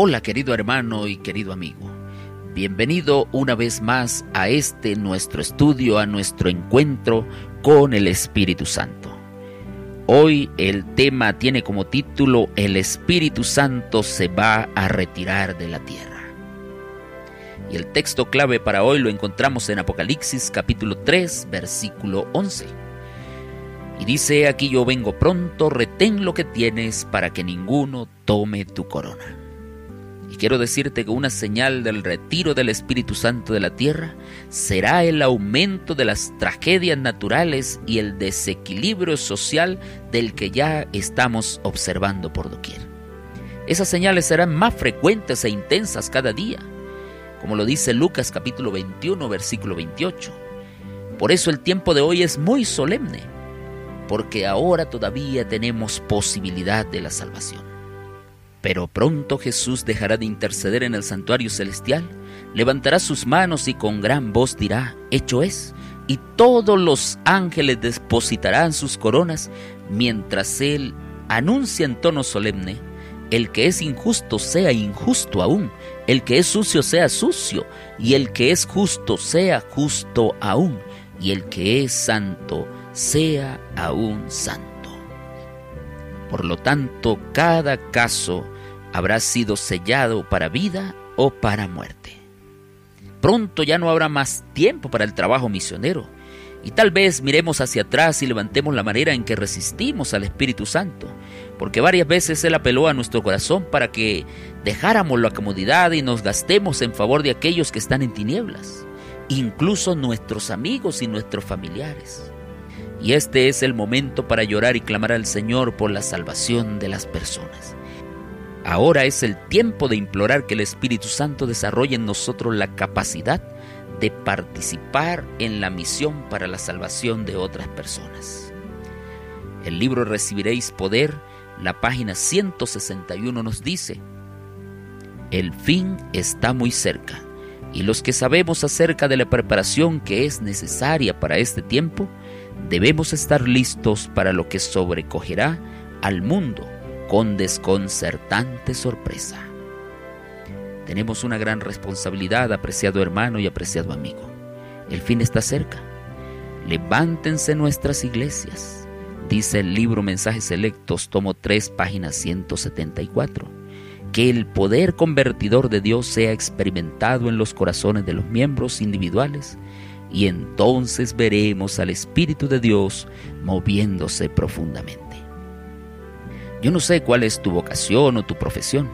Hola querido hermano y querido amigo. Bienvenido una vez más a este nuestro estudio, a nuestro encuentro con el Espíritu Santo. Hoy el tema tiene como título El Espíritu Santo se va a retirar de la tierra. Y el texto clave para hoy lo encontramos en Apocalipsis capítulo 3 versículo 11. Y dice, aquí yo vengo pronto, retén lo que tienes para que ninguno tome tu corona. Y quiero decirte que una señal del retiro del Espíritu Santo de la tierra será el aumento de las tragedias naturales y el desequilibrio social del que ya estamos observando por doquier. Esas señales serán más frecuentes e intensas cada día, como lo dice Lucas capítulo 21 versículo 28. Por eso el tiempo de hoy es muy solemne, porque ahora todavía tenemos posibilidad de la salvación. Pero pronto Jesús dejará de interceder en el santuario celestial, levantará sus manos y con gran voz dirá, hecho es, y todos los ángeles depositarán sus coronas, mientras Él anuncia en tono solemne, el que es injusto sea injusto aún, el que es sucio sea sucio, y el que es justo sea justo aún, y el que es santo sea aún santo. Por lo tanto, cada caso habrá sido sellado para vida o para muerte. Pronto ya no habrá más tiempo para el trabajo misionero, y tal vez miremos hacia atrás y levantemos la manera en que resistimos al Espíritu Santo, porque varias veces Él apeló a nuestro corazón para que dejáramos la comodidad y nos gastemos en favor de aquellos que están en tinieblas, incluso nuestros amigos y nuestros familiares. Y este es el momento para llorar y clamar al Señor por la salvación de las personas. Ahora es el tiempo de implorar que el Espíritu Santo desarrolle en nosotros la capacidad de participar en la misión para la salvación de otras personas. El libro Recibiréis Poder, la página 161 nos dice, el fin está muy cerca y los que sabemos acerca de la preparación que es necesaria para este tiempo, debemos estar listos para lo que sobrecogerá al mundo con desconcertante sorpresa. Tenemos una gran responsabilidad, apreciado hermano y apreciado amigo. El fin está cerca. Levántense nuestras iglesias, dice el libro Mensajes Selectos, tomo 3, página 174. Que el poder convertidor de Dios sea experimentado en los corazones de los miembros individuales y entonces veremos al Espíritu de Dios moviéndose profundamente. Yo no sé cuál es tu vocación o tu profesión.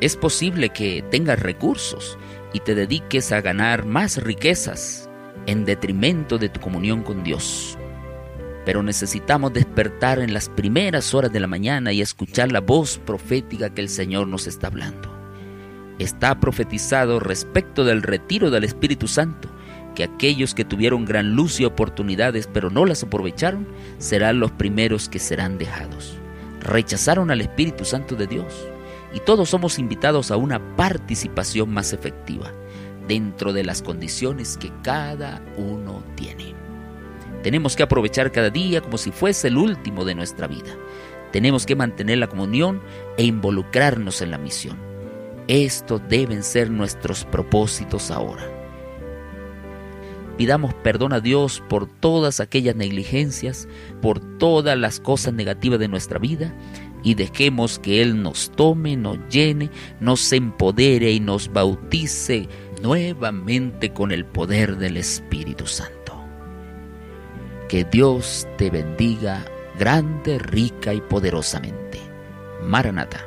Es posible que tengas recursos y te dediques a ganar más riquezas en detrimento de tu comunión con Dios. Pero necesitamos despertar en las primeras horas de la mañana y escuchar la voz profética que el Señor nos está hablando. Está profetizado respecto del retiro del Espíritu Santo que aquellos que tuvieron gran luz y oportunidades pero no las aprovecharon serán los primeros que serán dejados rechazaron al Espíritu Santo de Dios y todos somos invitados a una participación más efectiva dentro de las condiciones que cada uno tiene. Tenemos que aprovechar cada día como si fuese el último de nuestra vida. Tenemos que mantener la comunión e involucrarnos en la misión. Estos deben ser nuestros propósitos ahora. Pidamos perdón a Dios por todas aquellas negligencias, por todas las cosas negativas de nuestra vida y dejemos que Él nos tome, nos llene, nos empodere y nos bautice nuevamente con el poder del Espíritu Santo. Que Dios te bendiga grande, rica y poderosamente. Maranata.